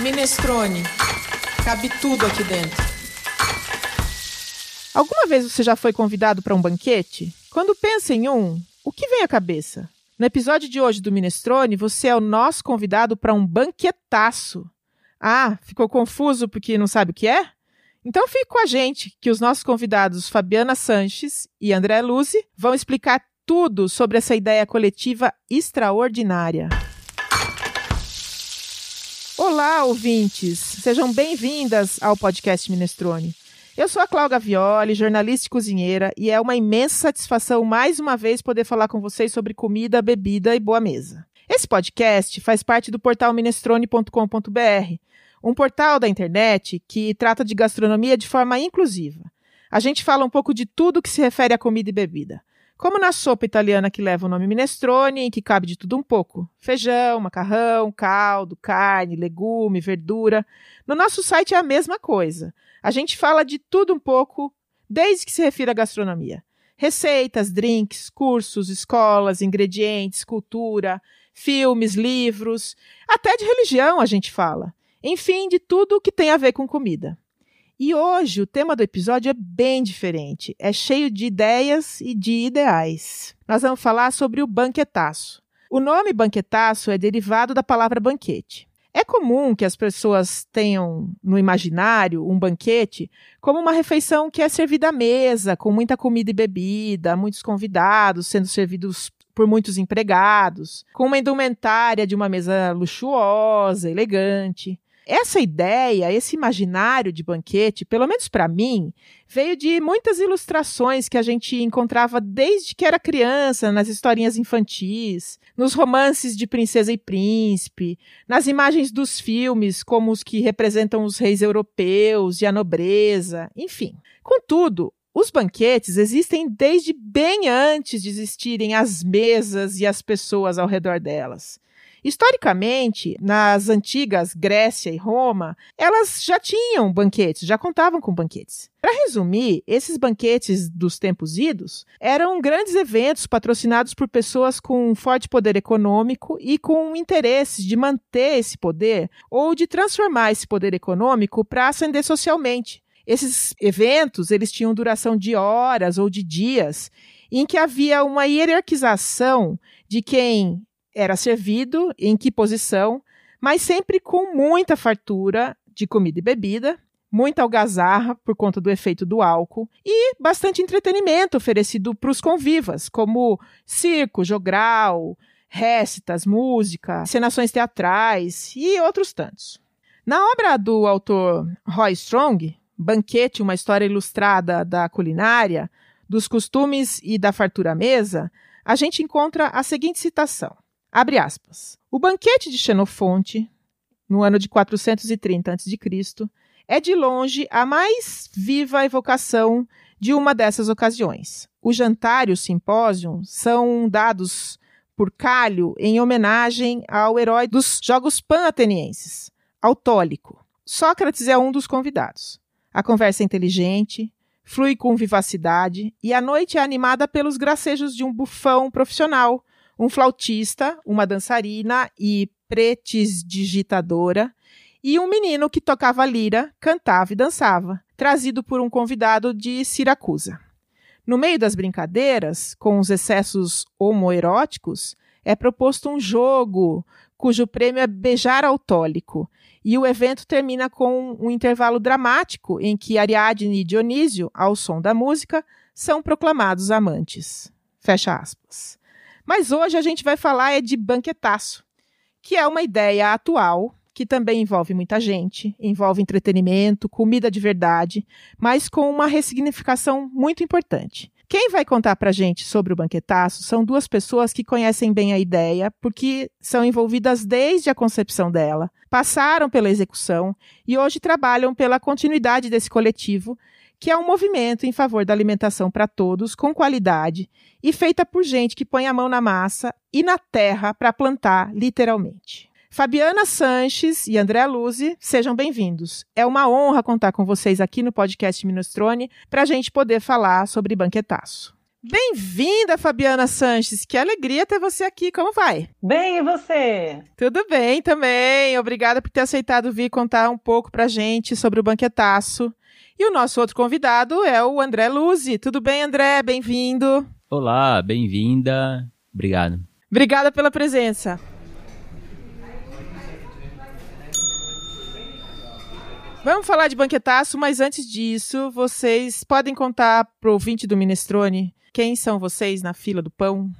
Minestrone. Cabe tudo aqui dentro. Alguma vez você já foi convidado para um banquete? Quando pensa em um, o que vem à cabeça? No episódio de hoje do Minestrone, você é o nosso convidado para um banquetaço. Ah, ficou confuso porque não sabe o que é? Então fique com a gente, que os nossos convidados Fabiana Sanches e André Luzi vão explicar tudo sobre essa ideia coletiva extraordinária. Olá, ouvintes! Sejam bem-vindas ao podcast Minestrone. Eu sou a Cláudia Violi, jornalista e cozinheira, e é uma imensa satisfação mais uma vez poder falar com vocês sobre comida, bebida e boa mesa. Esse podcast faz parte do portal minestrone.com.br, um portal da internet que trata de gastronomia de forma inclusiva. A gente fala um pouco de tudo que se refere a comida e bebida. Como na sopa italiana que leva o nome minestrone, em que cabe de tudo um pouco: feijão, macarrão, caldo, carne, legume, verdura. No nosso site é a mesma coisa. A gente fala de tudo um pouco, desde que se refira à gastronomia. Receitas, drinks, cursos, escolas, ingredientes, cultura, filmes, livros, até de religião a gente fala. Enfim, de tudo que tem a ver com comida. E hoje o tema do episódio é bem diferente, é cheio de ideias e de ideais. Nós vamos falar sobre o banquetaço. O nome banquetaço é derivado da palavra banquete. É comum que as pessoas tenham no imaginário um banquete como uma refeição que é servida à mesa, com muita comida e bebida, muitos convidados sendo servidos por muitos empregados, com uma indumentária de uma mesa luxuosa, elegante. Essa ideia, esse imaginário de banquete, pelo menos para mim, veio de muitas ilustrações que a gente encontrava desde que era criança, nas historinhas infantis, nos romances de princesa e príncipe, nas imagens dos filmes, como os que representam os reis europeus e a nobreza, enfim. Contudo, os banquetes existem desde bem antes de existirem as mesas e as pessoas ao redor delas. Historicamente, nas antigas Grécia e Roma, elas já tinham banquetes, já contavam com banquetes. Para resumir, esses banquetes dos tempos idos eram grandes eventos patrocinados por pessoas com forte poder econômico e com interesses de manter esse poder ou de transformar esse poder econômico para ascender socialmente. Esses eventos, eles tinham duração de horas ou de dias, em que havia uma hierarquização de quem era servido, em que posição, mas sempre com muita fartura de comida e bebida, muita algazarra por conta do efeito do álcool e bastante entretenimento oferecido para os convivas, como circo, jogral, récitas, música, cenações teatrais e outros tantos. Na obra do autor Roy Strong, Banquete, uma história ilustrada da culinária, dos costumes e da fartura à mesa, a gente encontra a seguinte citação: Abre aspas. O banquete de Xenofonte, no ano de 430 a.C., é de longe a mais viva evocação de uma dessas ocasiões. O jantar e o simpósio são dados por Cálio em homenagem ao herói dos Jogos Pan-Atenienses, Autólico. Sócrates é um dos convidados. A conversa é inteligente, flui com vivacidade e a noite é animada pelos gracejos de um bufão profissional um flautista, uma dançarina e digitadora e um menino que tocava lira, cantava e dançava, trazido por um convidado de Siracusa. No meio das brincadeiras, com os excessos homoeróticos, é proposto um jogo cujo prêmio é beijar autólico, e o evento termina com um intervalo dramático em que Ariadne e Dionísio, ao som da música, são proclamados amantes. Fecha aspas. Mas hoje a gente vai falar é de banquetaço, que é uma ideia atual que também envolve muita gente, envolve entretenimento, comida de verdade, mas com uma ressignificação muito importante. Quem vai contar para a gente sobre o banquetaço são duas pessoas que conhecem bem a ideia, porque são envolvidas desde a concepção dela, passaram pela execução e hoje trabalham pela continuidade desse coletivo que é um movimento em favor da alimentação para todos, com qualidade e feita por gente que põe a mão na massa e na terra para plantar, literalmente. Fabiana Sanches e André Luzi, sejam bem-vindos. É uma honra contar com vocês aqui no podcast Minestrone para a gente poder falar sobre banquetaço. Bem-vinda, Fabiana Sanches. Que alegria ter você aqui. Como vai? Bem, e você? Tudo bem também. Obrigada por ter aceitado vir contar um pouco pra gente sobre o banquetaço. E o nosso outro convidado é o André Luzi. Tudo bem, André? Bem-vindo. Olá, bem-vinda. Obrigado. Obrigada pela presença. Vamos falar de banquetaço, mas antes disso, vocês podem contar pro ouvinte do Minestrone quem são vocês na fila do pão?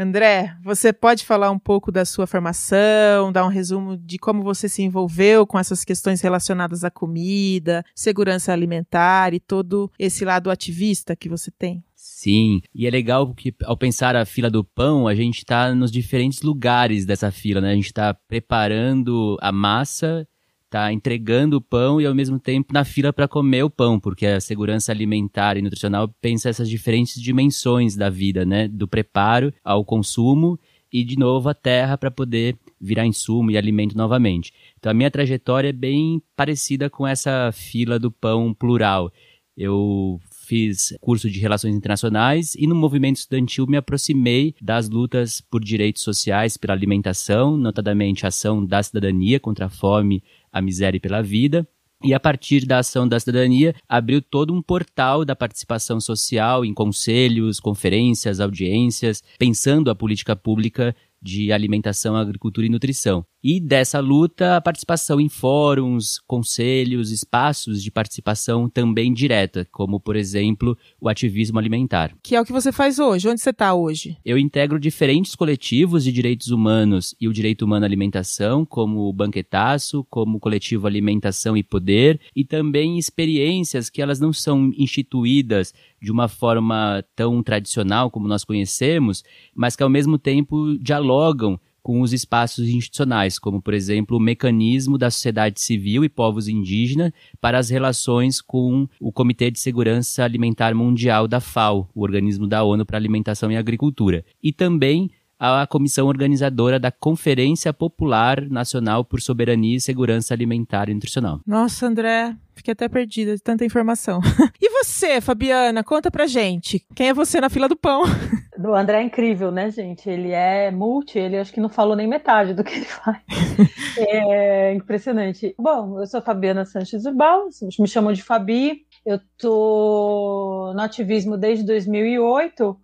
André, você pode falar um pouco da sua formação, dar um resumo de como você se envolveu com essas questões relacionadas à comida, segurança alimentar e todo esse lado ativista que você tem? Sim, e é legal porque ao pensar a fila do pão, a gente está nos diferentes lugares dessa fila, né? A gente está preparando a massa tá entregando o pão e ao mesmo tempo na fila para comer o pão, porque a segurança alimentar e nutricional pensa essas diferentes dimensões da vida, né, do preparo ao consumo e de novo a terra para poder virar insumo e alimento novamente. Então a minha trajetória é bem parecida com essa fila do pão plural. Eu fiz curso de Relações Internacionais e no movimento estudantil me aproximei das lutas por direitos sociais, pela alimentação, notadamente a ação da cidadania contra a fome, a miséria pela vida. E a partir da ação da cidadania, abriu todo um portal da participação social em conselhos, conferências, audiências, pensando a política pública de alimentação, agricultura e nutrição. E dessa luta, a participação em fóruns, conselhos, espaços de participação também direta, como, por exemplo, o ativismo alimentar. Que é o que você faz hoje. Onde você está hoje? Eu integro diferentes coletivos de direitos humanos e o direito humano à alimentação, como o Banquetaço, como o coletivo Alimentação e Poder, e também experiências que elas não são instituídas de uma forma tão tradicional como nós conhecemos, mas que ao mesmo tempo dialogam com os espaços institucionais, como, por exemplo, o mecanismo da sociedade civil e povos indígenas para as relações com o Comitê de Segurança Alimentar Mundial da FAO, o organismo da ONU para Alimentação e Agricultura, e também a comissão organizadora da Conferência Popular Nacional por Soberania e Segurança Alimentar e Nutricional. Nossa, André, fiquei até perdida de tanta informação. e você, Fabiana, conta pra gente. Quem é você na fila do pão? O André é incrível, né, gente? Ele é multi, ele acho que não falou nem metade do que ele faz. é impressionante. Bom, eu sou Fabiana Sanches Urbal, me chamam de Fabi. Eu tô no ativismo desde 2008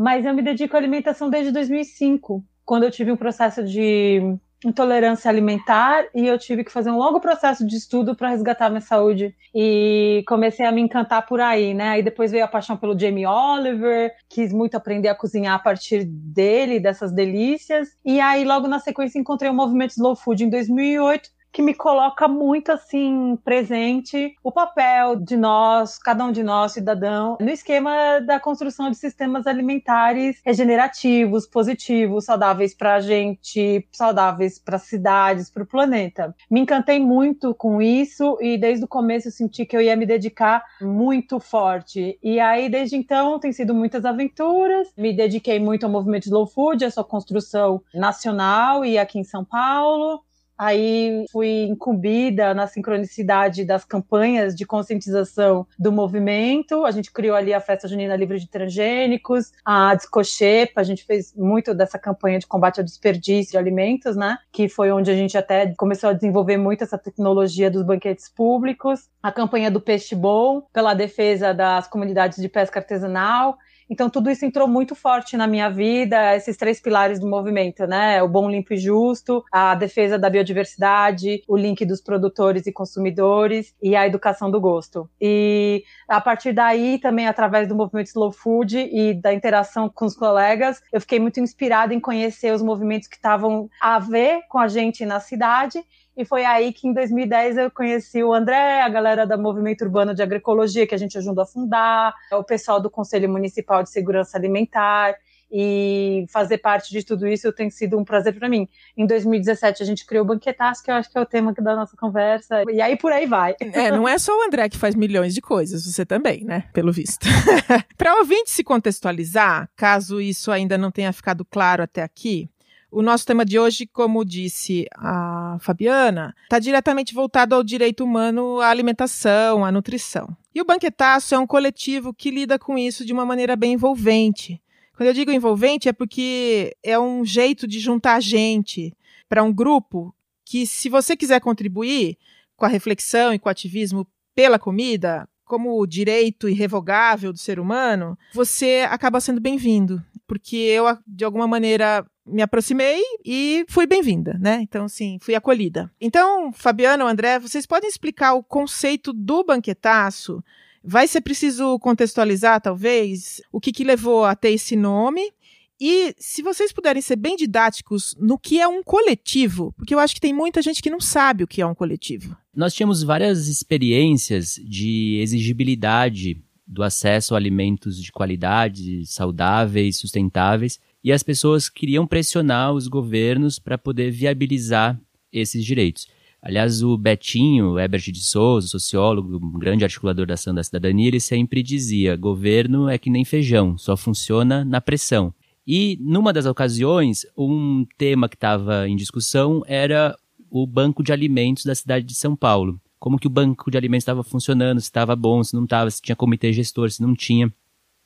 mas eu me dedico à alimentação desde 2005, quando eu tive um processo de intolerância alimentar e eu tive que fazer um longo processo de estudo para resgatar minha saúde e comecei a me encantar por aí, né? Aí depois veio a paixão pelo Jamie Oliver, quis muito aprender a cozinhar a partir dele, dessas delícias. E aí logo na sequência encontrei o movimento Slow Food em 2008 que me coloca muito assim presente o papel de nós, cada um de nós, cidadão, no esquema da construção de sistemas alimentares regenerativos, positivos, saudáveis para a gente, saudáveis para cidades, para o planeta. Me encantei muito com isso e desde o começo eu senti que eu ia me dedicar muito forte. E aí desde então tem sido muitas aventuras. Me dediquei muito ao movimento Slow Food, a sua construção nacional e aqui em São Paulo. Aí fui incumbida na sincronicidade das campanhas de conscientização do movimento. A gente criou ali a Festa Junina Livre de Transgênicos, a Descochepa, a gente fez muito dessa campanha de combate ao desperdício de alimentos, né? Que foi onde a gente até começou a desenvolver muito essa tecnologia dos banquetes públicos. A campanha do Peixe Bom, pela defesa das comunidades de pesca artesanal. Então, tudo isso entrou muito forte na minha vida, esses três pilares do movimento, né? O bom, limpo e justo, a defesa da biodiversidade, o link dos produtores e consumidores e a educação do gosto. E a partir daí, também através do movimento Slow Food e da interação com os colegas, eu fiquei muito inspirada em conhecer os movimentos que estavam a ver com a gente na cidade e foi aí que em 2010 eu conheci o André, a galera do Movimento Urbano de Agroecologia, que a gente ajudou a fundar, o pessoal do Conselho Municipal de Segurança Alimentar. E fazer parte de tudo isso tem sido um prazer para mim. Em 2017 a gente criou o Banquetaço, que eu acho que é o tema da nossa conversa. E aí por aí vai. É, não é só o André que faz milhões de coisas, você também, né? Pelo visto. para ouvinte se contextualizar, caso isso ainda não tenha ficado claro até aqui, O nosso tema de hoje, como disse a Fabiana, está diretamente voltado ao direito humano à alimentação, à nutrição. E o Banquetaço é um coletivo que lida com isso de uma maneira bem envolvente. Quando eu digo envolvente, é porque é um jeito de juntar gente para um grupo que, se você quiser contribuir com a reflexão e com o ativismo pela comida, como direito irrevogável do ser humano, você acaba sendo bem-vindo. Porque eu, de alguma maneira, me aproximei e fui bem-vinda, né? Então, assim, fui acolhida. Então, Fabiano, André, vocês podem explicar o conceito do banquetaço? Vai ser preciso contextualizar, talvez, o que, que levou a ter esse nome e se vocês puderem ser bem didáticos no que é um coletivo, porque eu acho que tem muita gente que não sabe o que é um coletivo. Nós tínhamos várias experiências de exigibilidade do acesso a alimentos de qualidade, saudáveis, sustentáveis, e as pessoas queriam pressionar os governos para poder viabilizar esses direitos. Aliás, o Betinho, Herbert de Souza, sociólogo, um grande articulador da ação da cidadania, ele sempre dizia: governo é que nem feijão, só funciona na pressão. E numa das ocasiões, um tema que estava em discussão era o banco de alimentos da cidade de São Paulo. Como que o banco de alimentos estava funcionando, se estava bom, se não estava, se tinha comitê gestor, se não tinha.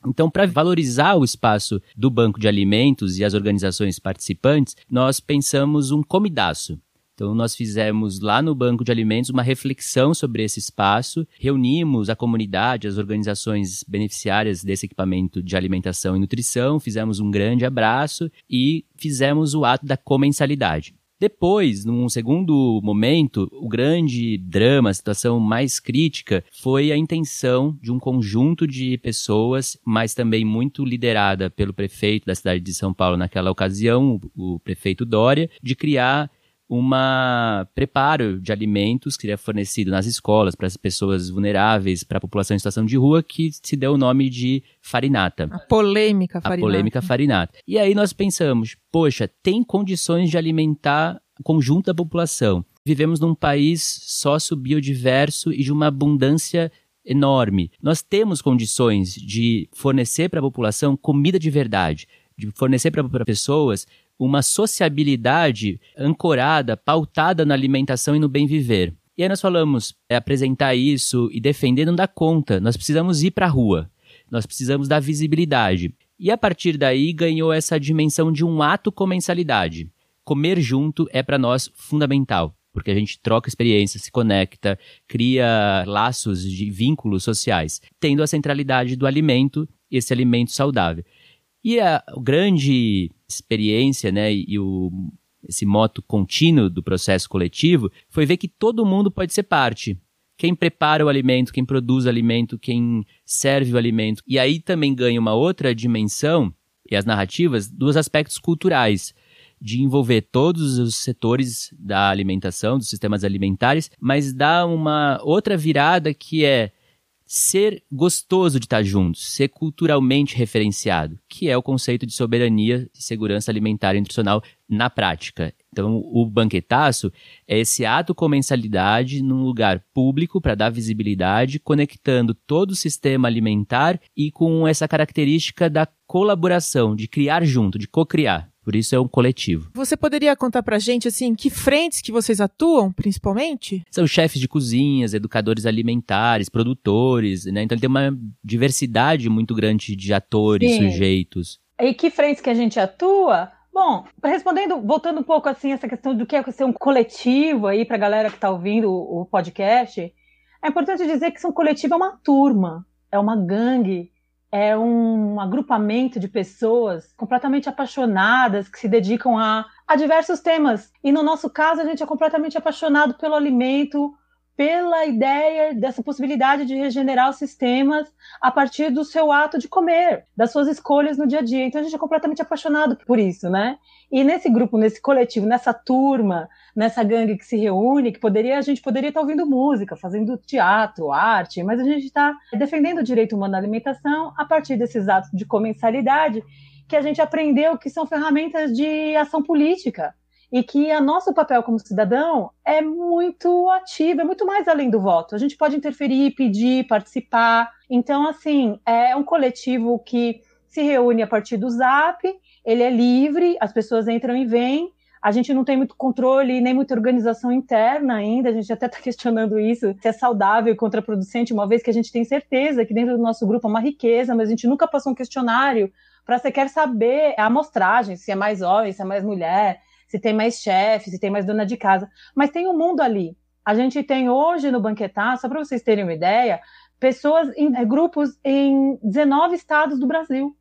Então, para valorizar o espaço do banco de alimentos e as organizações participantes, nós pensamos um comidaço. Então, nós fizemos lá no Banco de Alimentos uma reflexão sobre esse espaço, reunimos a comunidade, as organizações beneficiárias desse equipamento de alimentação e nutrição, fizemos um grande abraço e fizemos o ato da comensalidade. Depois, num segundo momento, o grande drama, a situação mais crítica, foi a intenção de um conjunto de pessoas, mas também muito liderada pelo prefeito da cidade de São Paulo naquela ocasião, o prefeito Dória, de criar uma preparo de alimentos que seria fornecido nas escolas para as pessoas vulneráveis, para a população em situação de rua, que se deu o nome de farinata. A polêmica farinata. A polêmica farinata. E aí nós pensamos, poxa, tem condições de alimentar o conjunto da população. Vivemos num país sócio-biodiverso e de uma abundância enorme. Nós temos condições de fornecer para a população comida de verdade, de fornecer para pessoas uma sociabilidade ancorada, pautada na alimentação e no bem viver. E aí nós falamos, é, apresentar isso e defender não dá conta, nós precisamos ir para a rua, nós precisamos dar visibilidade. E a partir daí ganhou essa dimensão de um ato com mensalidade. Comer junto é para nós fundamental, porque a gente troca experiências, se conecta, cria laços de vínculos sociais, tendo a centralidade do alimento, esse alimento saudável. E a grande experiência, né, e o, esse moto contínuo do processo coletivo foi ver que todo mundo pode ser parte. Quem prepara o alimento, quem produz o alimento, quem serve o alimento. E aí também ganha uma outra dimensão, e as narrativas, dos aspectos culturais de envolver todos os setores da alimentação, dos sistemas alimentares, mas dá uma outra virada que é ser gostoso de estar juntos, ser culturalmente referenciado, que é o conceito de soberania e segurança alimentar e nutricional na prática. Então, o banquetaço é esse ato com mensalidade num lugar público para dar visibilidade, conectando todo o sistema alimentar e com essa característica da colaboração, de criar junto, de co-criar. Por isso é um coletivo. Você poderia contar pra gente, assim, que frentes que vocês atuam, principalmente? São chefes de cozinhas, educadores alimentares, produtores, né? Então tem uma diversidade muito grande de atores, Sim. sujeitos. E que frentes que a gente atua? Bom, respondendo, voltando um pouco assim essa questão do que é ser um coletivo aí para a galera que está ouvindo o, o podcast, é importante dizer que ser um coletivo é uma turma, é uma gangue, é um agrupamento de pessoas completamente apaixonadas que se dedicam a, a diversos temas. E no nosso caso, a gente é completamente apaixonado pelo alimento, pela ideia dessa possibilidade de regenerar os sistemas a partir do seu ato de comer, das suas escolhas no dia a dia. Então a gente é completamente apaixonado por isso, né? E nesse grupo, nesse coletivo, nessa turma, nessa gangue que se reúne, que poderia a gente poderia estar ouvindo música, fazendo teatro, arte, mas a gente está defendendo o direito humano à alimentação a partir desses atos de comensalidade que a gente aprendeu que são ferramentas de ação política e que o nosso papel como cidadão é muito ativo, é muito mais além do voto. A gente pode interferir, pedir, participar. Então, assim, é um coletivo que se reúne a partir do Zap, ele é livre, as pessoas entram e vêm, a gente não tem muito controle nem muita organização interna ainda, a gente até está questionando isso, se é saudável e contraproducente, uma vez que a gente tem certeza que dentro do nosso grupo é uma riqueza, mas a gente nunca passou um questionário para sequer saber a amostragem, se é mais homem, se é mais mulher, se tem mais chefe, se tem mais dona de casa. Mas tem um mundo ali. A gente tem hoje no Banquetar, só para vocês terem uma ideia, pessoas em é, grupos em 19 estados do Brasil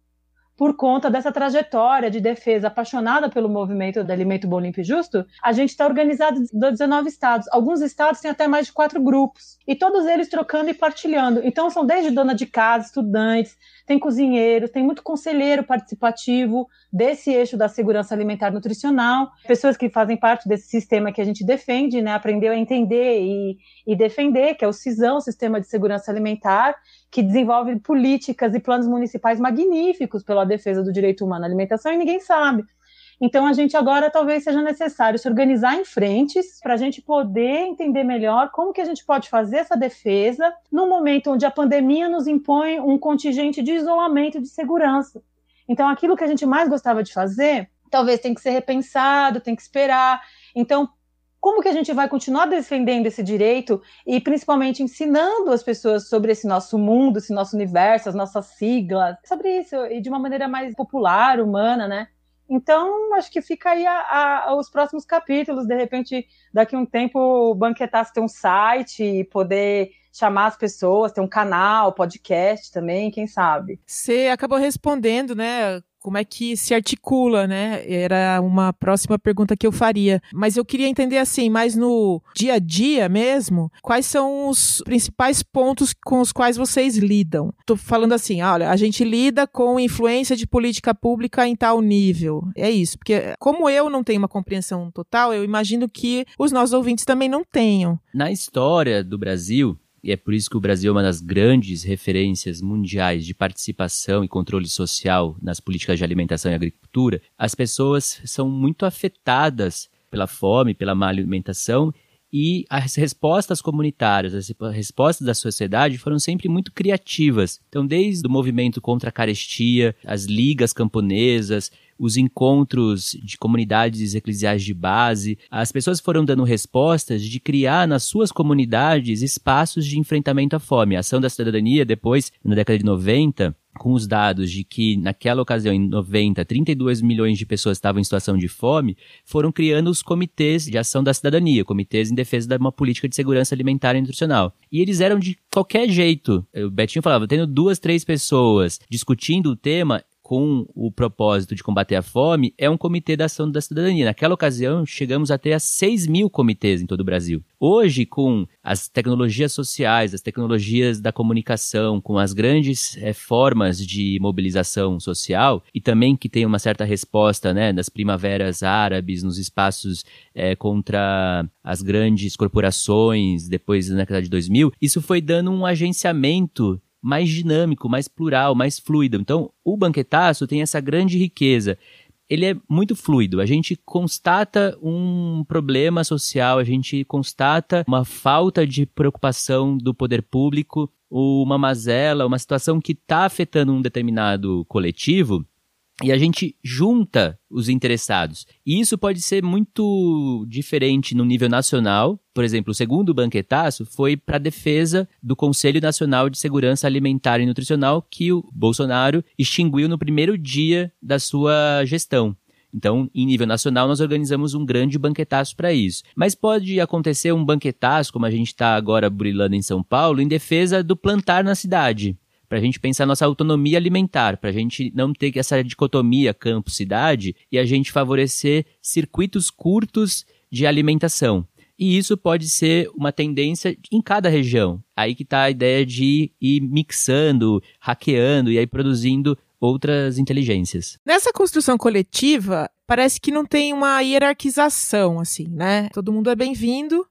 por conta dessa trajetória de defesa apaixonada pelo movimento do alimento bom, limpo e justo, a gente está organizado em 19 estados. Alguns estados têm até mais de quatro grupos. E todos eles trocando e partilhando. Então, são desde dona de casa, estudantes, tem cozinheiros, tem muito conselheiro participativo desse eixo da segurança alimentar nutricional, pessoas que fazem parte desse sistema que a gente defende, né, aprendeu a entender e, e defender, que é o CISão, Sistema de Segurança Alimentar, que desenvolve políticas e planos municipais magníficos pela defesa do direito humano à alimentação e ninguém sabe. Então, a gente agora talvez seja necessário se organizar em frentes para a gente poder entender melhor como que a gente pode fazer essa defesa no momento onde a pandemia nos impõe um contingente de isolamento de segurança. Então, aquilo que a gente mais gostava de fazer, talvez tem que ser repensado, tem que esperar. Então, como que a gente vai continuar defendendo esse direito e principalmente ensinando as pessoas sobre esse nosso mundo, esse nosso universo, as nossas siglas, sobre isso e de uma maneira mais popular, humana, né? Então, acho que fica aí a, a, os próximos capítulos. De repente, daqui a um tempo, o Banquetaço ter um site e poder chamar as pessoas, ter um canal, podcast também, quem sabe. Você acabou respondendo, né? Como é que se articula, né? Era uma próxima pergunta que eu faria. Mas eu queria entender assim, mais no dia a dia mesmo, quais são os principais pontos com os quais vocês lidam? Tô falando assim, olha, a gente lida com influência de política pública em tal nível. É isso, porque como eu não tenho uma compreensão total, eu imagino que os nossos ouvintes também não tenham. Na história do Brasil, e é por isso que o Brasil é uma das grandes referências mundiais de participação e controle social nas políticas de alimentação e agricultura, as pessoas são muito afetadas pela fome, pela má alimentação e as respostas comunitárias, as respostas da sociedade foram sempre muito criativas. Então, desde o movimento contra a carestia, as ligas camponesas, os encontros de comunidades eclesiais de base, as pessoas foram dando respostas de criar nas suas comunidades espaços de enfrentamento à fome. A ação da cidadania, depois, na década de 90, com os dados de que naquela ocasião, em 90, 32 milhões de pessoas estavam em situação de fome, foram criando os comitês de ação da cidadania, comitês em defesa de uma política de segurança alimentar e nutricional. E eles eram de qualquer jeito. O Betinho falava, tendo duas, três pessoas discutindo o tema, com o propósito de combater a fome é um comitê da ação da cidadania. Naquela ocasião, chegamos a ter a 6 mil comitês em todo o Brasil. Hoje, com as tecnologias sociais, as tecnologias da comunicação, com as grandes é, formas de mobilização social e também que tem uma certa resposta né, das primaveras árabes, nos espaços é, contra as grandes corporações, depois da década de 2000, isso foi dando um agenciamento mais dinâmico, mais plural, mais fluido. Então, o banquetaço tem essa grande riqueza. Ele é muito fluido. A gente constata um problema social, a gente constata uma falta de preocupação do poder público, uma mazela, uma situação que está afetando um determinado coletivo e a gente junta os interessados. E isso pode ser muito diferente no nível nacional. Por exemplo, o segundo banquetaço foi para a defesa do Conselho Nacional de Segurança Alimentar e Nutricional que o Bolsonaro extinguiu no primeiro dia da sua gestão. Então, em nível nacional, nós organizamos um grande banquetaço para isso. Mas pode acontecer um banquetaço, como a gente está agora brilhando em São Paulo, em defesa do plantar na cidade para a gente pensar nossa autonomia alimentar, para a gente não ter essa dicotomia campo-cidade e a gente favorecer circuitos curtos de alimentação. E isso pode ser uma tendência em cada região. Aí que está a ideia de ir mixando, hackeando e aí produzindo outras inteligências. Nessa construção coletiva, parece que não tem uma hierarquização, assim, né? Todo mundo é bem-vindo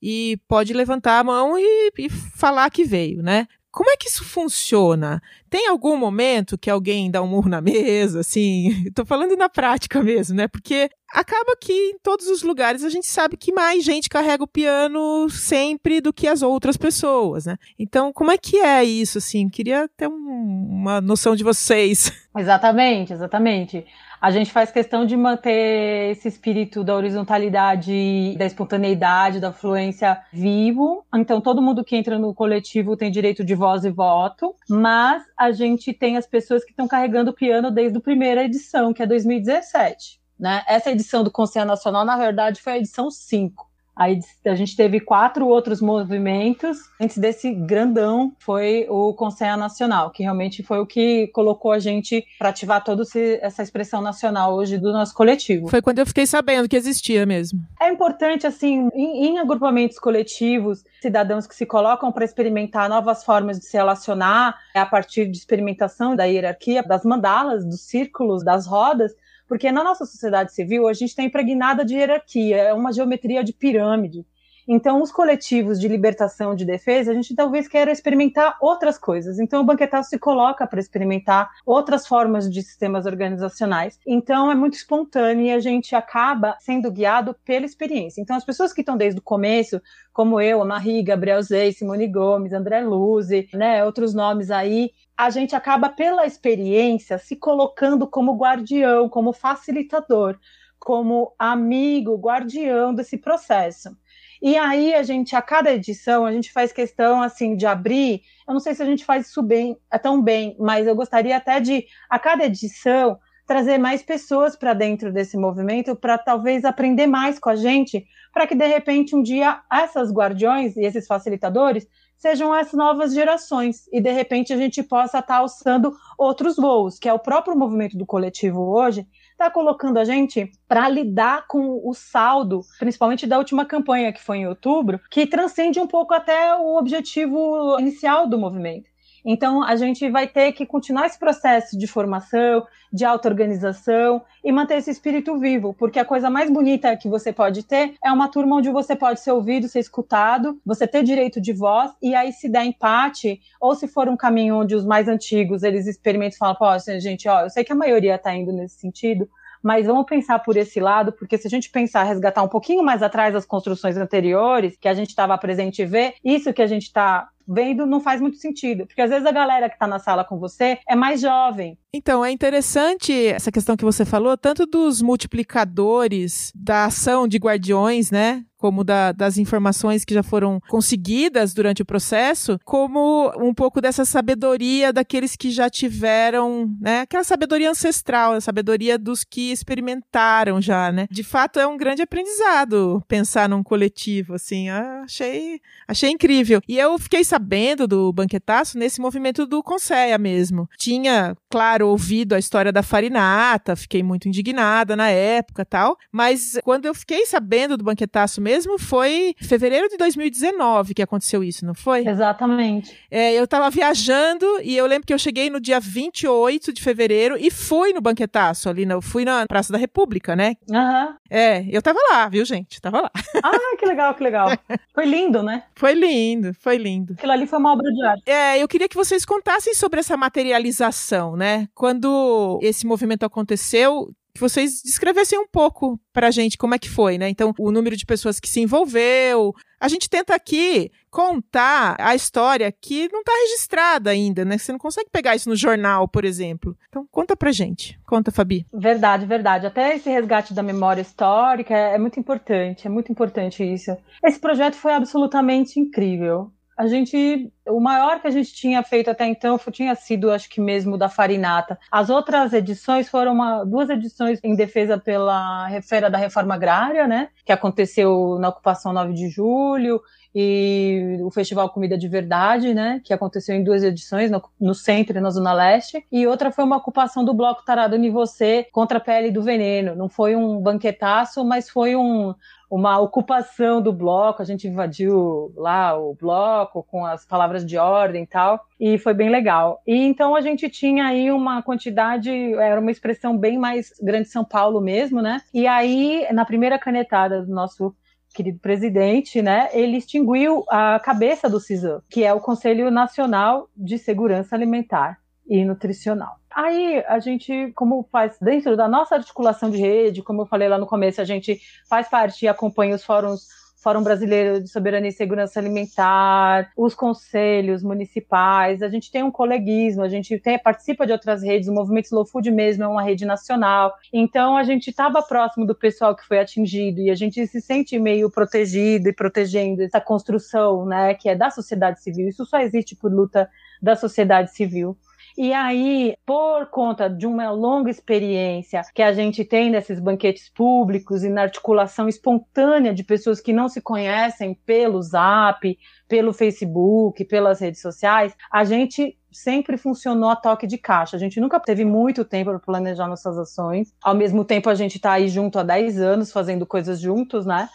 e pode levantar a mão e, e, falar que veio, né? Como é que isso funciona? Tem algum momento que alguém dá um murro na mesa, assim? Tô falando na prática mesmo, né? Porque acaba que em todos os lugares a gente sabe que mais gente carrega o piano sempre do que as outras pessoas, né? Então, como é que é isso, assim? Queria ter um, uma noção de vocês. Exatamente, exatamente. A gente faz questão de manter esse espírito da horizontalidade, da espontaneidade, da fluência vivo. Então, todo mundo que entra no coletivo tem direito de voz e voto, mas a gente tem as pessoas que estão carregando o piano desde a primeira edição, que é 2017. Né? Essa edição do Conselho Nacional, na verdade, foi a edição 5. Aí a gente teve quatro outros movimentos. Antes desse grandão foi o Conselho Nacional, que realmente foi o que colocou a gente para ativar toda essa expressão nacional hoje do nosso coletivo. Foi quando eu fiquei sabendo que existia mesmo. É importante, assim, em, em agrupamentos coletivos, cidadãos que se colocam para experimentar novas formas de se relacionar a partir de experimentação da hierarquia, das mandalas, dos círculos, das rodas, porque na nossa sociedade civil a gente está impregnada de hierarquia, é uma geometria de pirâmide. Então, os coletivos de libertação de defesa, a gente talvez queira experimentar outras coisas. Então, o banquetaço se coloca para experimentar outras formas de sistemas organizacionais. Então, é muito espontâneo e a gente acaba sendo guiado pela experiência. Então, as pessoas que estão desde o começo, como eu, a Marie, Gabriel Zey, Simone Gomes, André Luzi, né, outros nomes aí, a gente acaba, pela experiência, se colocando como guardião, como facilitador, como amigo, guardião desse processo. E aí a gente, a cada edição, a gente faz questão assim de abrir. Eu não sei se a gente faz isso bem, é tão bem, mas eu gostaria até de, a cada edição, trazer mais pessoas para dentro desse movimento, para talvez aprender mais com a gente, para que de repente um dia essas guardiões e esses facilitadores sejam as novas gerações e de repente a gente possa estar tá alçando outros voos, que é o próprio movimento do coletivo hoje, está colocando a gente para lidar com o saldo, principalmente da última campanha que foi em outubro, que transcende um pouco até o objetivo inicial do movimento. Então, a gente vai ter que continuar esse processo de formação, de auto-organização e manter esse espírito vivo, porque a coisa mais bonita que você pode ter é uma turma onde você pode ser ouvido, ser escutado, você ter direito de voz, e aí se der empate, ou se for um caminho onde os mais antigos eles experimentam e falam, pô, gente, ó, eu sei que a maioria está indo nesse sentido, mas vamos pensar por esse lado, porque se a gente pensar, resgatar um pouquinho mais atrás as construções anteriores, que a gente estava presente e ver, isso que a gente está vendo não faz muito sentido, porque às vezes a galera que está na sala com você é mais jovem. Então, é interessante essa questão que você falou, tanto dos multiplicadores da ação de guardiões, né? Como da, das informações que já foram conseguidas durante o processo, como um pouco dessa sabedoria daqueles que já tiveram, né, aquela sabedoria ancestral, a sabedoria dos que experimentaram já, né? De fato, é um grande aprendizado pensar num coletivo, assim, achei, achei incrível. E eu fiquei sabendo do banquetaço nesse movimento do Conceia mesmo. Tinha, claro, ouvido a história da farinata, fiquei muito indignada na época tal, mas quando eu fiquei sabendo do banquetaço mesmo foi fevereiro de 2019 que aconteceu isso, não foi? Exatamente. É, eu tava viajando e eu lembro que eu cheguei no dia 28 de fevereiro e fui no banquetaço ali, eu fui na Praça da República, né? Aham. Uhum. É, eu tava lá, viu, gente? Tava lá. Ah, que legal, que legal. Foi lindo, né? Foi lindo, foi lindo. Aquilo ali foi uma obra de arte. É, eu queria que vocês contassem sobre essa materialização, né? Quando esse movimento aconteceu, que vocês descrevessem um pouco para a gente como é que foi, né? Então, o número de pessoas que se envolveu. A gente tenta aqui contar a história que não está registrada ainda, né? Você não consegue pegar isso no jornal, por exemplo. Então, conta pra gente. Conta, Fabi. Verdade, verdade. Até esse resgate da memória histórica é muito importante, é muito importante isso. Esse projeto foi absolutamente incrível a gente, o maior que a gente tinha feito até então tinha sido, acho que mesmo da Farinata. As outras edições foram uma, duas edições em defesa pela Feira da Reforma Agrária, né, que aconteceu na ocupação 9 de julho, e o Festival Comida de Verdade, né, que aconteceu em duas edições, no, no centro e na Zona Leste, e outra foi uma ocupação do Bloco Tarado em Você contra a Pele do Veneno. Não foi um banquetaço, mas foi um, uma ocupação do bloco, a gente invadiu lá o bloco com as palavras de ordem e tal, e foi bem legal. E então a gente tinha aí uma quantidade, era uma expressão bem mais grande São Paulo mesmo, né? E aí, na primeira canetada do nosso querido presidente, né, ele extinguiu a cabeça do CISAM, que é o Conselho Nacional de Segurança Alimentar e Nutricional. Aí a gente, como faz dentro da nossa articulação de rede, como eu falei lá no começo, a gente faz parte e acompanha os fóruns Fórum Brasileiro de Soberania e Segurança Alimentar, os conselhos municipais, a gente tem um coleguismo, a gente tem, participa de outras redes, o Movimento Slow Food mesmo é uma rede nacional, então a gente estava próximo do pessoal que foi atingido e a gente se sente meio protegido e protegendo essa construção, né, que é da sociedade civil, isso só existe por luta da sociedade civil. E aí, por conta de uma longa experiência que a gente tem nesses banquetes públicos e na articulação espontânea de pessoas que não se conhecem pelo Zap, pelo Facebook, pelas redes sociais, a gente sempre funcionou a toque de caixa. A gente nunca teve muito tempo para planejar nossas ações. Ao mesmo tempo, a gente está aí junto há 10 anos, fazendo coisas juntos, né?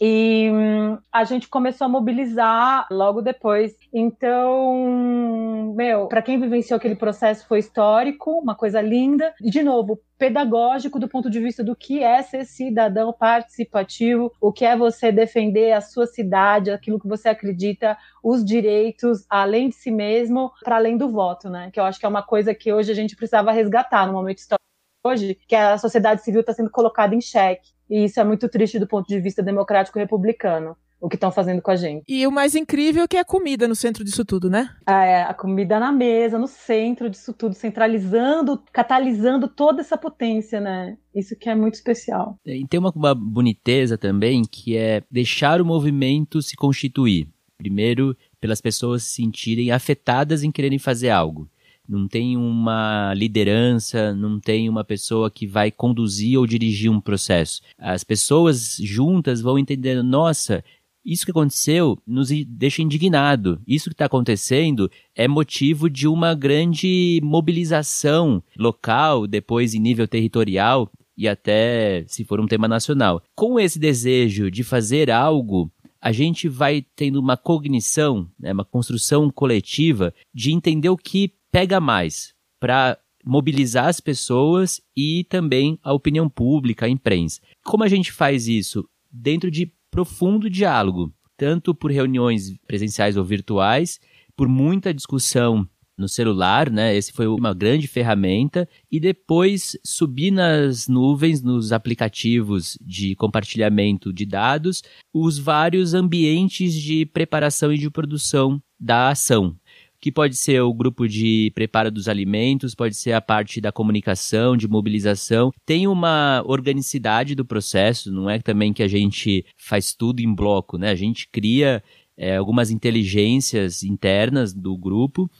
E hum, a gente começou a mobilizar logo depois. Então, meu, para quem vivenciou aquele processo foi histórico, uma coisa linda. E, de novo, pedagógico do ponto de vista do que é ser cidadão participativo, o que é você defender a sua cidade, aquilo que você acredita, os direitos, além de si mesmo, para além do voto, né? Que eu acho que é uma coisa que hoje a gente precisava resgatar no momento histórico hoje, que a sociedade civil está sendo colocada em xeque. E isso é muito triste do ponto de vista democrático republicano o que estão fazendo com a gente. E o mais incrível é que é a comida no centro disso tudo, né? É, a comida na mesa, no centro disso tudo, centralizando, catalisando toda essa potência, né? Isso que é muito especial. E tem uma, uma boniteza também, que é deixar o movimento se constituir. Primeiro, pelas pessoas se sentirem afetadas em quererem fazer algo não tem uma liderança, não tem uma pessoa que vai conduzir ou dirigir um processo. As pessoas juntas vão entendendo, nossa, isso que aconteceu nos deixa indignado. Isso que está acontecendo é motivo de uma grande mobilização local, depois em nível territorial e até se for um tema nacional. Com esse desejo de fazer algo, a gente vai tendo uma cognição, né, uma construção coletiva de entender o que pega mais para mobilizar as pessoas e também a opinião pública, a imprensa. Como a gente faz isso? Dentro de profundo diálogo, tanto por reuniões presenciais ou virtuais, por muita discussão no celular, né? Esse foi uma grande ferramenta e depois subir nas nuvens, nos aplicativos de compartilhamento de dados, os vários ambientes de preparação e de produção da ação que pode ser o grupo de preparo dos alimentos, pode ser a parte da comunicação, de mobilização. Tem uma organicidade do processo, não é também que a gente faz tudo em bloco, né? A gente cria é, algumas inteligências internas do grupo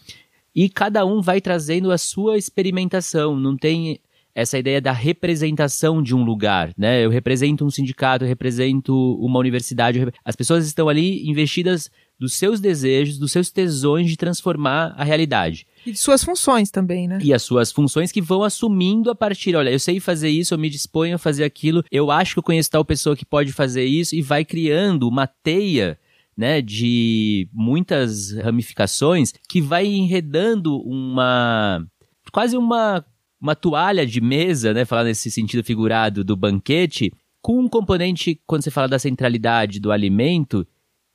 e cada um vai trazendo a sua experimentação. Não tem essa ideia da representação de um lugar, né? Eu represento um sindicato, eu represento uma universidade. As pessoas estão ali investidas dos seus desejos, dos seus tesões de transformar a realidade. E de suas funções também, né? E as suas funções que vão assumindo a partir, olha, eu sei fazer isso, eu me disponho a fazer aquilo, eu acho que eu conheço tal pessoa que pode fazer isso, e vai criando uma teia né, de muitas ramificações que vai enredando uma quase uma uma toalha de mesa, né, falar nesse sentido figurado do banquete, com um componente quando você fala da centralidade do alimento,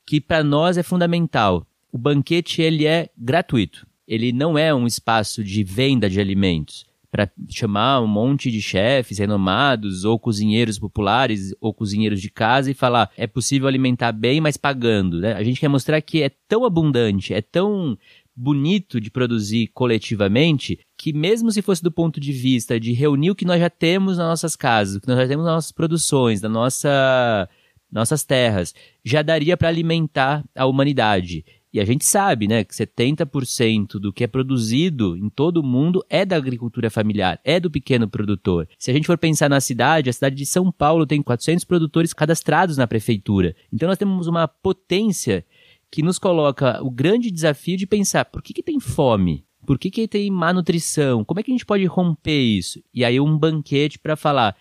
que para nós é fundamental. O banquete ele é gratuito. Ele não é um espaço de venda de alimentos para chamar um monte de chefes renomados ou cozinheiros populares ou cozinheiros de casa e falar é possível alimentar bem, mas pagando. Né? A gente quer mostrar que é tão abundante, é tão bonito de produzir coletivamente que mesmo se fosse do ponto de vista de reunir o que nós já temos nas nossas casas, o que nós já temos nas nossas produções, na nossa nossas terras, já daria para alimentar a humanidade. E a gente sabe, né, que 70% do que é produzido em todo o mundo é da agricultura familiar, é do pequeno produtor. Se a gente for pensar na cidade, a cidade de São Paulo tem 400 produtores cadastrados na prefeitura. Então nós temos uma potência que nos coloca o grande desafio de pensar por que, que tem fome? Por que, que tem má nutrição? Como é que a gente pode romper isso? E aí um banquete para falar,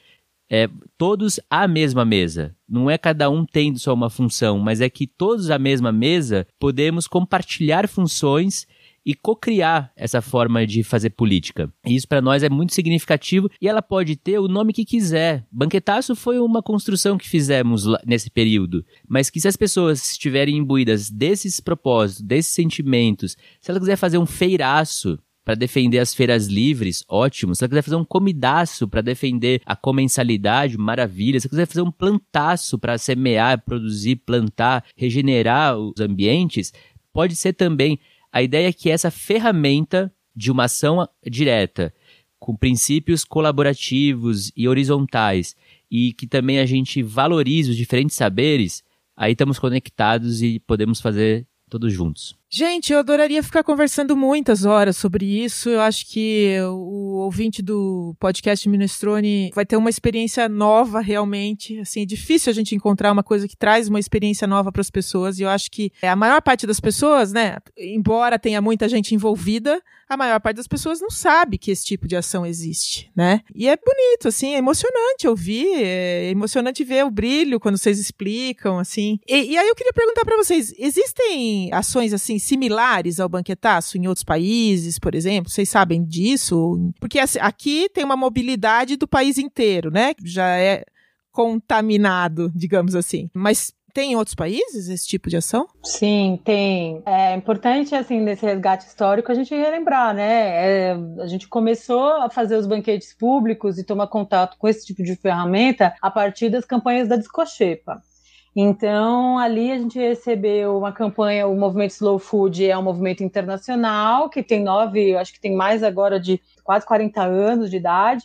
é, todos à mesma mesa. Não é cada um tendo só uma função, mas é que todos à mesma mesa podemos compartilhar funções e cocriar essa forma de fazer política. E isso para nós é muito significativo e ela pode ter o nome que quiser. Banquetaço foi uma construção que fizemos nesse período, mas que se as pessoas estiverem imbuídas desses propósitos, desses sentimentos, se ela quiser fazer um feiraço, para defender as feiras livres, ótimo. Se ela quiser fazer um comidaço para defender a comensalidade, maravilha. Se ela quiser fazer um plantaço para semear, produzir, plantar, regenerar os ambientes, pode ser também. A ideia é que essa ferramenta de uma ação direta, com princípios colaborativos e horizontais, e que também a gente valorize os diferentes saberes, aí estamos conectados e podemos fazer todos juntos. Gente, eu adoraria ficar conversando muitas horas sobre isso. Eu acho que o ouvinte do podcast Minestrone vai ter uma experiência nova realmente. Assim, é difícil a gente encontrar uma coisa que traz uma experiência nova para as pessoas. E eu acho que a maior parte das pessoas, né, embora tenha muita gente envolvida, a maior parte das pessoas não sabe que esse tipo de ação existe, né? E é bonito, assim, é emocionante ouvir, é emocionante ver o brilho quando vocês explicam, assim. E, e aí eu queria perguntar para vocês, existem ações assim similares ao banquetaço em outros países, por exemplo? Vocês sabem disso? Porque assim, aqui tem uma mobilidade do país inteiro, né? Já é contaminado, digamos assim. Mas tem em outros países esse tipo de ação? Sim, tem. É importante, assim, nesse resgate histórico, a gente relembrar, né? É, a gente começou a fazer os banquetes públicos e tomar contato com esse tipo de ferramenta a partir das campanhas da Discochepa. Então, ali a gente recebeu uma campanha, o movimento Slow Food é um movimento internacional que tem nove, acho que tem mais agora de quase 40 anos de idade.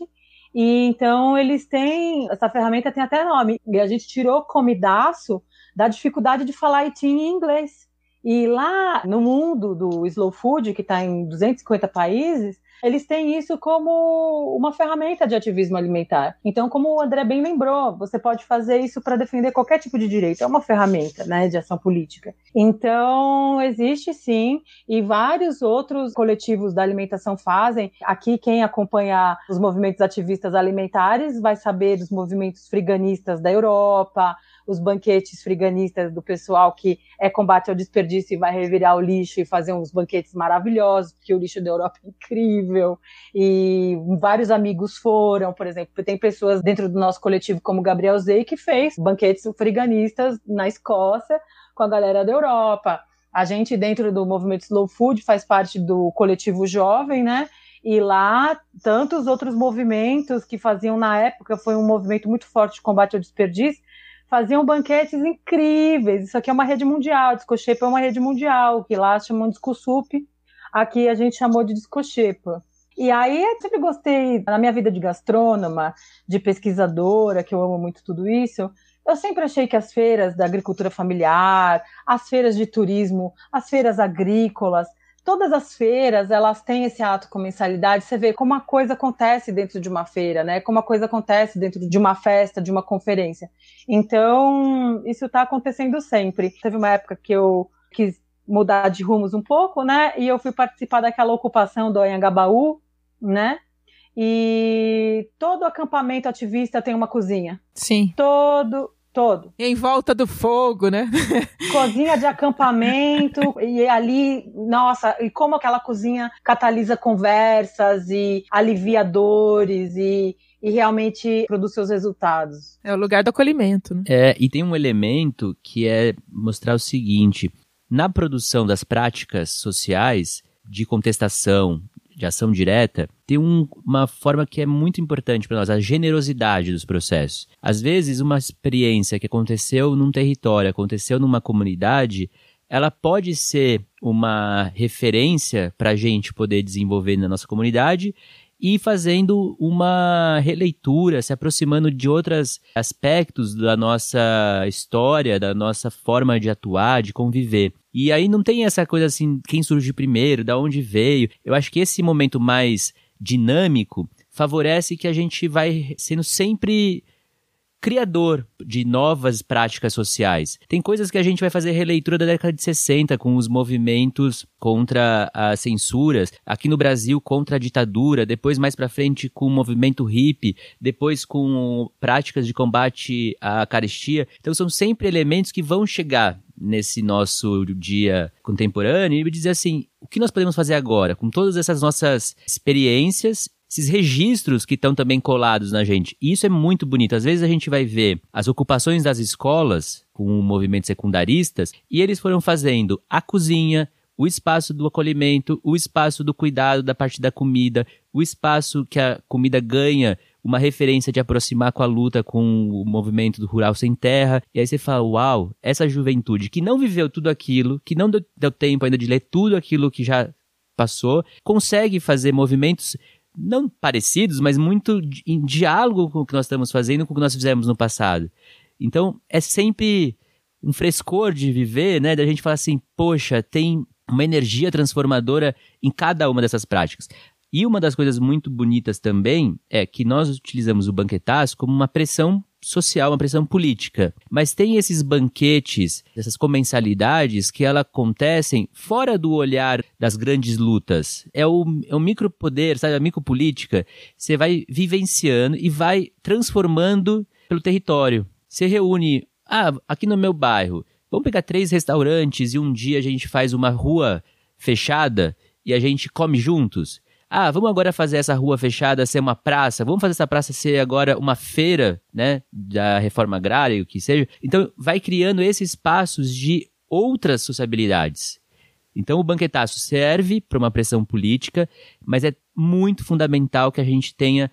E então eles têm, essa ferramenta tem até nome, e a gente tirou comidaço da dificuldade de falar eating em inglês. E lá no mundo do slow food, que está em 250 países, eles têm isso como uma ferramenta de ativismo alimentar. Então, como o André bem lembrou, você pode fazer isso para defender qualquer tipo de direito, é uma ferramenta né, de ação política. Então, existe sim, e vários outros coletivos da alimentação fazem. Aqui, quem acompanha os movimentos ativistas alimentares vai saber dos movimentos friganistas da Europa, os banquetes friganistas do pessoal que é combate ao desperdício e vai revirar o lixo e fazer uns banquetes maravilhosos, porque o lixo da Europa é incrível. E vários amigos foram, por exemplo, tem pessoas dentro do nosso coletivo como Gabriel Zei que fez banquetes friganistas na Escócia com a galera da Europa. A gente, dentro do movimento Slow Food, faz parte do coletivo jovem, né? E lá, tantos outros movimentos que faziam na época, foi um movimento muito forte de combate ao desperdício, faziam banquetes incríveis. Isso aqui é uma rede mundial, Discochepa é uma rede mundial, que lá chamam de Discosup, aqui a gente chamou de Discochepa. E aí eu sempre gostei, na minha vida de gastrônoma, de pesquisadora, que eu amo muito tudo isso, eu sempre achei que as feiras da agricultura familiar, as feiras de turismo, as feiras agrícolas, todas as feiras, elas têm esse ato com mensalidade. Você vê como a coisa acontece dentro de uma feira, né? Como a coisa acontece dentro de uma festa, de uma conferência. Então, isso está acontecendo sempre. Teve uma época que eu quis mudar de rumos um pouco, né? E eu fui participar daquela ocupação do Anhangabaú, né? E todo acampamento ativista tem uma cozinha. Sim. Todo, todo. Em volta do fogo, né? Cozinha de acampamento, e ali, nossa, e como aquela cozinha catalisa conversas e alivia dores e, e realmente produz seus resultados. É o lugar do acolhimento, né? É, e tem um elemento que é mostrar o seguinte: na produção das práticas sociais de contestação, de ação direta, tem um, uma forma que é muito importante para nós, a generosidade dos processos. Às vezes, uma experiência que aconteceu num território, aconteceu numa comunidade, ela pode ser uma referência para a gente poder desenvolver na nossa comunidade e fazendo uma releitura, se aproximando de outros aspectos da nossa história, da nossa forma de atuar, de conviver. E aí não tem essa coisa assim, quem surgiu primeiro, da onde veio. Eu acho que esse momento mais dinâmico favorece que a gente vai sendo sempre criador de novas práticas sociais. Tem coisas que a gente vai fazer releitura da década de 60 com os movimentos contra as censuras, aqui no Brasil contra a ditadura, depois mais para frente com o movimento hippie, depois com práticas de combate à carestia. Então são sempre elementos que vão chegar nesse nosso dia contemporâneo e dizer assim, o que nós podemos fazer agora com todas essas nossas experiências esses registros que estão também colados na gente. E isso é muito bonito. Às vezes a gente vai ver as ocupações das escolas com movimentos secundaristas e eles foram fazendo a cozinha o espaço do acolhimento, o espaço do cuidado da parte da comida, o espaço que a comida ganha uma referência de aproximar com a luta com o movimento do rural sem terra. E aí você fala, uau, essa juventude que não viveu tudo aquilo, que não deu tempo ainda de ler tudo aquilo que já passou, consegue fazer movimentos não parecidos, mas muito em diálogo com o que nós estamos fazendo, com o que nós fizemos no passado. Então, é sempre um frescor de viver, né? Da gente falar assim, poxa, tem uma energia transformadora em cada uma dessas práticas. E uma das coisas muito bonitas também é que nós utilizamos o banquetaço como uma pressão social, uma pressão política. Mas tem esses banquetes, essas comensalidades que elas acontecem fora do olhar das grandes lutas. É o, é o micropoder, sabe, a micropolítica. Você vai vivenciando e vai transformando pelo território. Você reúne, ah, aqui no meu bairro, vamos pegar três restaurantes e um dia a gente faz uma rua fechada e a gente come juntos. Ah, vamos agora fazer essa rua fechada ser uma praça, vamos fazer essa praça ser agora uma feira, né, da reforma agrária, o que seja. Então, vai criando esses espaços de outras sociabilidades. Então, o banquetaço serve para uma pressão política, mas é muito fundamental que a gente tenha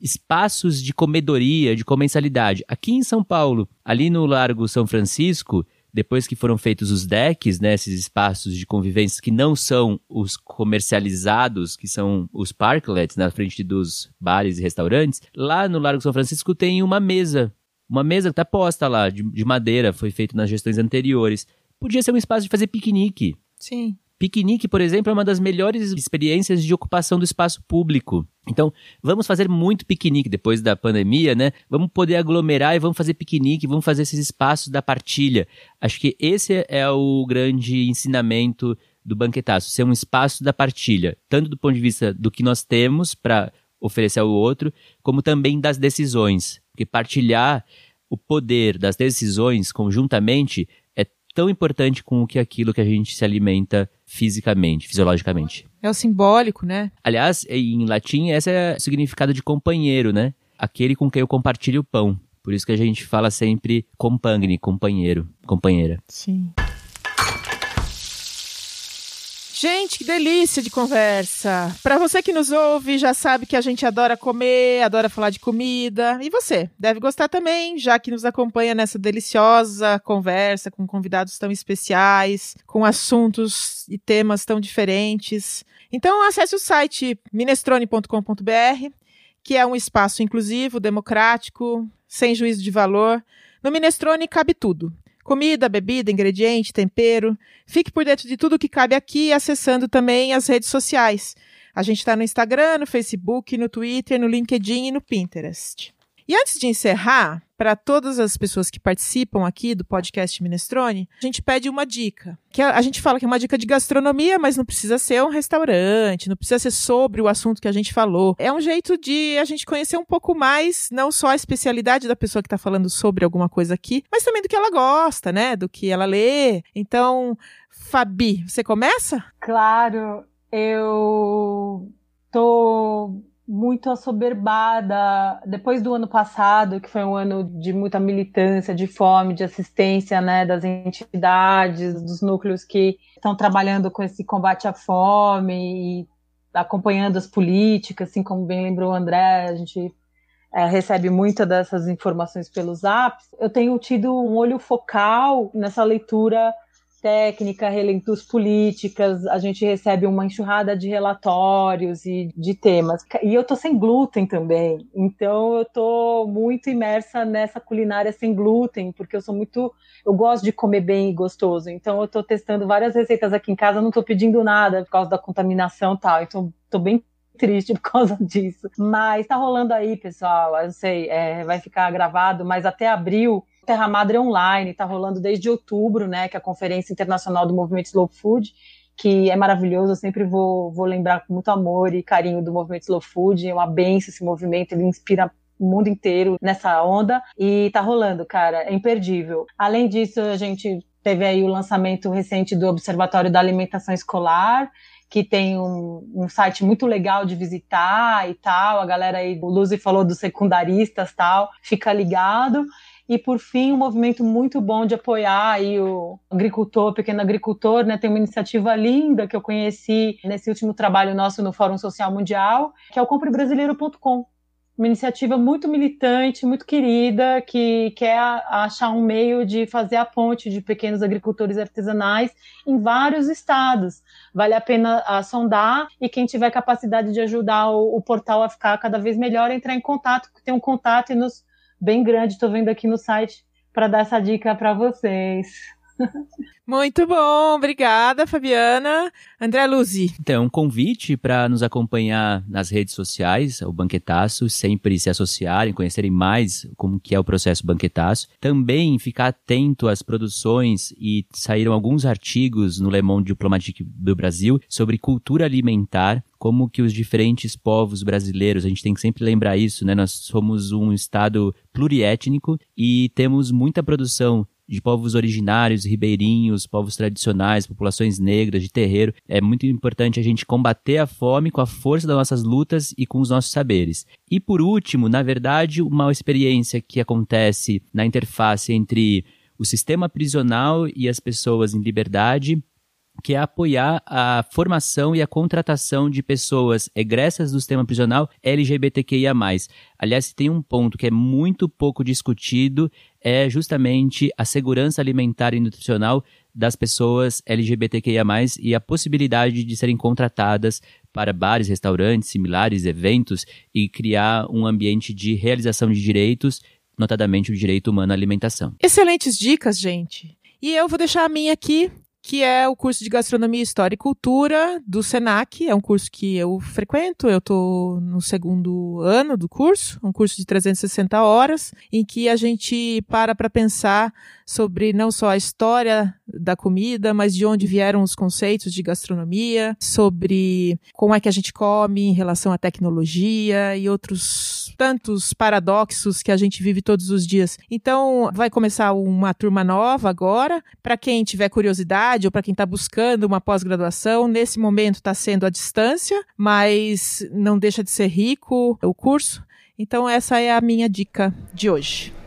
espaços de comedoria, de comensalidade. Aqui em São Paulo, ali no Largo São Francisco, depois que foram feitos os decks, né, esses espaços de convivência que não são os comercializados, que são os parklets na frente dos bares e restaurantes, lá no Largo São Francisco tem uma mesa. Uma mesa que está posta lá, de, de madeira, foi feito nas gestões anteriores. Podia ser um espaço de fazer piquenique. Sim. Piquenique, por exemplo, é uma das melhores experiências de ocupação do espaço público. Então, vamos fazer muito piquenique depois da pandemia, né? Vamos poder aglomerar e vamos fazer piquenique, vamos fazer esses espaços da partilha. Acho que esse é o grande ensinamento do banquetaço, ser um espaço da partilha, tanto do ponto de vista do que nós temos para oferecer ao outro, como também das decisões. Porque partilhar o poder das decisões conjuntamente tão importante com o que aquilo que a gente se alimenta fisicamente, fisiologicamente. É o simbólico, né? Aliás, em latim, esse é o significado de companheiro, né? Aquele com quem eu compartilho o pão. Por isso que a gente fala sempre compagni, companheiro, companheira. Sim. Gente, que delícia de conversa. Para você que nos ouve, já sabe que a gente adora comer, adora falar de comida. E você, deve gostar também, já que nos acompanha nessa deliciosa conversa com convidados tão especiais, com assuntos e temas tão diferentes. Então, acesse o site minestrone.com.br, que é um espaço inclusivo, democrático, sem juízo de valor. No Minestrone cabe tudo Comida, bebida, ingrediente, tempero. Fique por dentro de tudo que cabe aqui, acessando também as redes sociais. A gente está no Instagram, no Facebook, no Twitter, no LinkedIn e no Pinterest. E antes de encerrar, para todas as pessoas que participam aqui do podcast Minestrone, a gente pede uma dica. Que a, a, gente fala que é uma dica de gastronomia, mas não precisa ser um restaurante, não precisa ser sobre o assunto que a gente falou. É um jeito de a gente conhecer um pouco mais, não só a especialidade da pessoa que está falando sobre alguma coisa aqui, mas também do que ela gosta, né? Do que ela lê. Então, Fabi, você começa? Claro, eu tô muito assoberbada depois do ano passado, que foi um ano de muita militância, de fome, de assistência, né, das entidades, dos núcleos que estão trabalhando com esse combate à fome e acompanhando as políticas, assim como bem lembrou o André, a gente é, recebe muitas dessas informações pelos apps. Eu tenho tido um olho focal nessa leitura técnica, releitos políticas, a gente recebe uma enxurrada de relatórios e de temas. E eu tô sem glúten também, então eu tô muito imersa nessa culinária sem glúten, porque eu sou muito, eu gosto de comer bem e gostoso. Então eu tô testando várias receitas aqui em casa, não tô pedindo nada por causa da contaminação e tal. Então tô bem triste por causa disso. Mas tá rolando aí, pessoal. Eu sei, é, vai ficar gravado, mas até abril Terra Madre Online, está rolando desde outubro, né, que é a Conferência Internacional do Movimento Slow Food, que é maravilhoso, eu sempre vou, vou lembrar com muito amor e carinho do movimento Slow Food, é uma benção esse movimento, ele inspira o mundo inteiro nessa onda, e tá rolando, cara, é imperdível. Além disso, a gente teve aí o lançamento recente do Observatório da Alimentação Escolar, que tem um, um, site muito legal de visitar e tal. A galera aí, o Luzi falou dos secundaristas tal, fica ligado. E por fim, um movimento muito bom de apoiar aí o agricultor, pequeno agricultor, né? Tem uma iniciativa linda que eu conheci nesse último trabalho nosso no Fórum Social Mundial, que é o comprebrasileiro.com uma iniciativa muito militante, muito querida, que quer achar um meio de fazer a ponte de pequenos agricultores artesanais em vários estados. Vale a pena a, sondar e quem tiver capacidade de ajudar o, o, portal a ficar cada vez melhor, entrar em contato, tem um contato nos, bem grande, estou vendo aqui no site para dar essa dica para vocês. Muito bom, obrigada, Fabiana. André Luzi. Então, um convite para nos acompanhar nas redes sociais, o Banquetaço, sempre se associarem, conhecerem mais como que é o processo Banquetaço. Também ficar atento às produções e saíram alguns artigos no Le Monde Diplomatique do Brasil sobre cultura alimentar, como que os diferentes povos brasileiros, a gente tem que sempre lembrar isso, né? Nós somos um estado pluriétnico e temos muita produção de povos originários, ribeirinhos, povos tradicionais, populações negras, de terreiro. É muito importante a gente combater a fome com a força das nossas lutas e com os nossos saberes. E por último, na verdade, uma experiência que acontece na interface entre o sistema prisional e as pessoas em liberdade que é apoiar a formação e a contratação de pessoas egressas do sistema prisional LGBTQIA+. Aliás, tem um ponto que é muito pouco discutido, é justamente a segurança alimentar e nutricional das pessoas LGBTQIA+, e a possibilidade de serem contratadas para bares, restaurantes, similares, eventos, e criar um ambiente de realização de direitos, notadamente o direito humano à alimentação. Excelentes dicas, gente! E eu vou deixar a minha aqui, que é o curso de Gastronomia, História e Cultura do SENAC. É um curso que eu frequento, eu estou no segundo ano do curso, um curso de 360 horas, em que a gente para para pensar sobre não só a história da comida, mas de onde vieram os conceitos de gastronomia, sobre como é que a gente come em relação à tecnologia e outros tantos paradoxos que a gente vive todos os dias. Então, vai começar uma turma nova agora. Para quem tiver curiosidade ou para quem está buscando uma pós-graduação, nesse momento está sendo à distância, mas não deixa de ser rico o curso. Então, essa é a minha dica de hoje.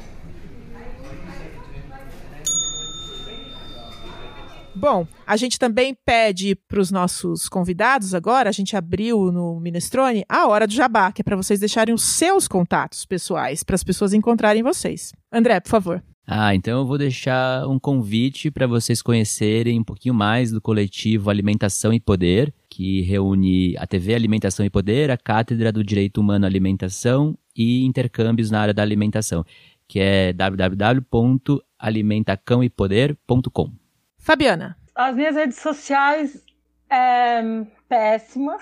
Bom, a gente também pede para os nossos convidados agora, a gente abriu no Minestrone a hora do jabá, que é para vocês deixarem os seus contatos pessoais, para as pessoas encontrarem vocês. André, por favor. Ah, então eu vou deixar um convite para vocês conhecerem um pouquinho mais do coletivo Alimentação e Poder, que reúne a TV Alimentação e Poder, a Cátedra do Direito Humano à Alimentação e intercâmbios na área da alimentação, que é www.alimentacãoepoder.com. Fabiana. As minhas redes sociais é péssima.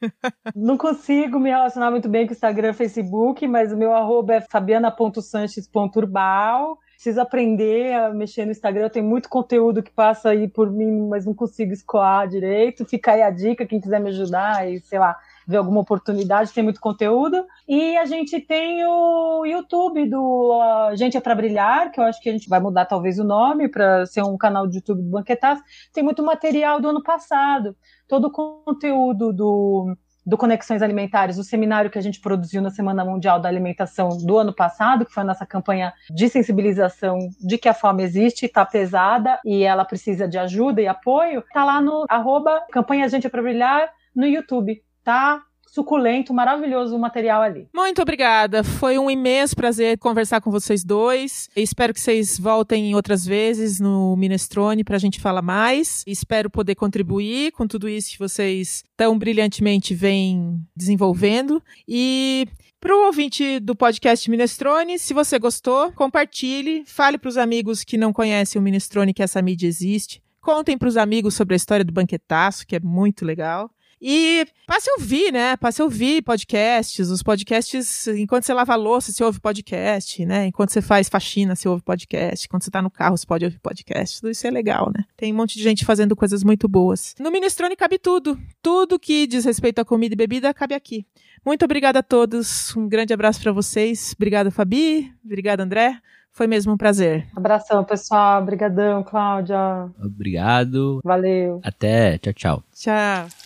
Não consigo me relacionar muito bem com o Instagram e Facebook, mas o meu arroba é fabiana.sanches.urbal. Preciso aprender a mexer no Instagram. Tem muito conteúdo que passa aí por mim, mas não consigo escoar direito. Fica aí a dica, quem quiser me ajudar e, sei lá, ver alguma oportunidade, tem muito conteúdo. E a gente tem o YouTube do uh, Gente é para Brilhar, que eu acho que a gente vai mudar talvez o nome para ser um canal de YouTube do Banquetaço. Tem muito material do ano passado. Todo o conteúdo do do Conexões Alimentares, o seminário que a gente produziu na Semana Mundial da Alimentação do ano passado, que foi a nossa campanha de sensibilização de que a fome existe, está pesada e ela precisa de ajuda e apoio, está lá no arroba campanha Gente é para Brilhar no YouTube tá suculento, maravilhoso o material ali. Muito obrigada. Foi um imenso prazer conversar com vocês dois. Espero que vocês voltem outras vezes no Minestrone para a gente falar mais. Espero poder contribuir com tudo isso que vocês tão brilhantemente vêm desenvolvendo. E para o ouvinte do podcast Minestrone, se você gostou, compartilhe, fale para os amigos que não conhecem o Minestrone que essa mídia existe. Contem para os amigos sobre a história do banquetaço, que é muito legal. E passe a ouvir, né? Passe a ouvir podcasts. Os podcasts, enquanto você lava a louça, você ouve podcast, né? Enquanto você faz faxina, você ouve podcast. Quando você tá no carro, você pode ouvir podcast. Tudo isso é legal, né? Tem um monte de gente fazendo coisas muito boas. No Minestrone cabe tudo. Tudo que diz respeito a comida e bebida cabe aqui. Muito obrigada a todos. Um grande abraço para vocês. Obrigada, Fabi. Obrigada, André. Foi mesmo um prazer. Abração, pessoal. Obrigadão, Cláudia. Obrigado. Valeu. Até. Tchau, tchau. Tchau.